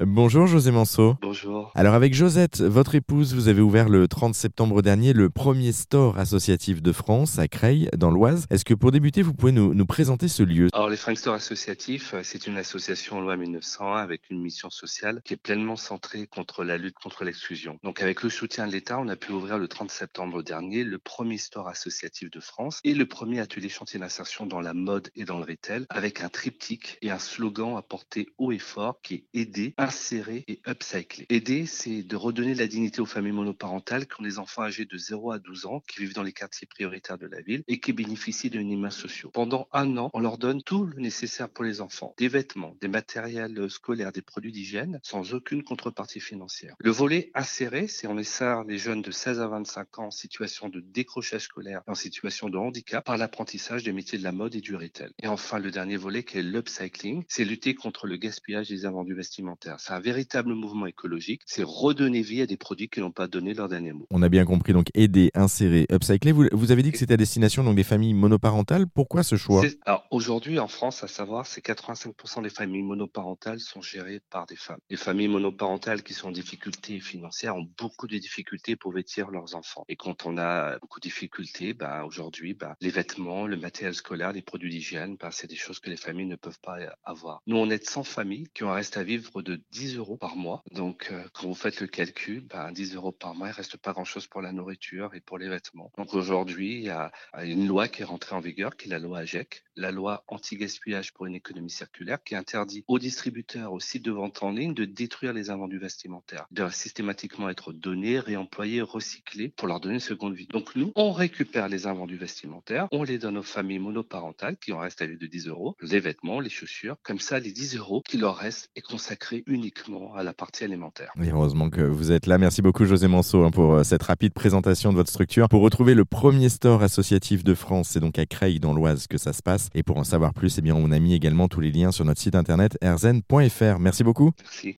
Bonjour José Manceau. Bonjour. Alors avec Josette, votre épouse, vous avez ouvert le 30 septembre dernier le premier store associatif de France à Creil, dans l'Oise. Est-ce que pour débuter, vous pouvez nous, nous présenter ce lieu? Alors les Frank Store associatifs, euh, c'est une association en loi 1901 avec une mission sociale qui est pleinement centrée contre la lutte contre l'exclusion. Donc avec le soutien de l'État, on a pu ouvrir le 30 septembre dernier le premier store associatif de France et le premier atelier chantier d'insertion dans la mode et dans le retail avec un triptyque et un slogan à porter haut et fort qui est aider insérer et upcycler. Aider, c'est de redonner la dignité aux familles monoparentales qui ont des enfants âgés de 0 à 12 ans, qui vivent dans les quartiers prioritaires de la ville et qui bénéficient de minima sociaux. Pendant un an, on leur donne tout le nécessaire pour les enfants. Des vêtements, des matériels scolaires, des produits d'hygiène, sans aucune contrepartie financière. Le volet inséré, c'est on insère les jeunes de 16 à 25 ans en situation de décrochage scolaire, en situation de handicap, par l'apprentissage des métiers de la mode et du retail. Et enfin, le dernier volet qui est l'upcycling, c'est lutter contre le gaspillage des invendus vestimentaires. C'est un véritable mouvement écologique. C'est redonner vie à des produits qui n'ont pas donné leur dernier mot. On a bien compris, donc aider, insérer, upcycler. Vous, vous avez dit que c'était à destination donc, des familles monoparentales. Pourquoi ce choix? Alors aujourd'hui, en France, à savoir, c'est 85% des familles monoparentales sont gérées par des femmes. Les familles monoparentales qui sont en difficulté financière ont beaucoup de difficultés pour vêtir leurs enfants. Et quand on a beaucoup de difficultés, bah, aujourd'hui, bah, les vêtements, le matériel scolaire, les produits d'hygiène, bah, c'est des choses que les familles ne peuvent pas avoir. Nous, on est 100 familles qui ont un reste à vivre de 10 euros par mois. Donc, euh, quand vous faites le calcul, ben, 10 euros par mois, il reste pas grand-chose pour la nourriture et pour les vêtements. Donc, aujourd'hui, il y a une loi qui est rentrée en vigueur, qui est la loi AGEC, la loi anti-gaspillage pour une économie circulaire, qui interdit aux distributeurs, aux sites de vente en ligne de détruire les invendus vestimentaires, de systématiquement être donnés, réemployés, recyclés pour leur donner une seconde vie. Donc, nous, on récupère les invendus vestimentaires, on les donne aux familles monoparentales qui en restent à vie de 10 euros, les vêtements, les chaussures. Comme ça, les 10 euros qui leur restent est consacré uniquement à la partie alimentaire. Et heureusement que vous êtes là. Merci beaucoup José Manceau hein, pour euh, cette rapide présentation de votre structure. Pour retrouver le premier store associatif de France, c'est donc à Creil dans l'Oise que ça se passe. Et pour en savoir plus, eh bien, on a mis également tous les liens sur notre site internet erzen.fr. Merci beaucoup. Merci.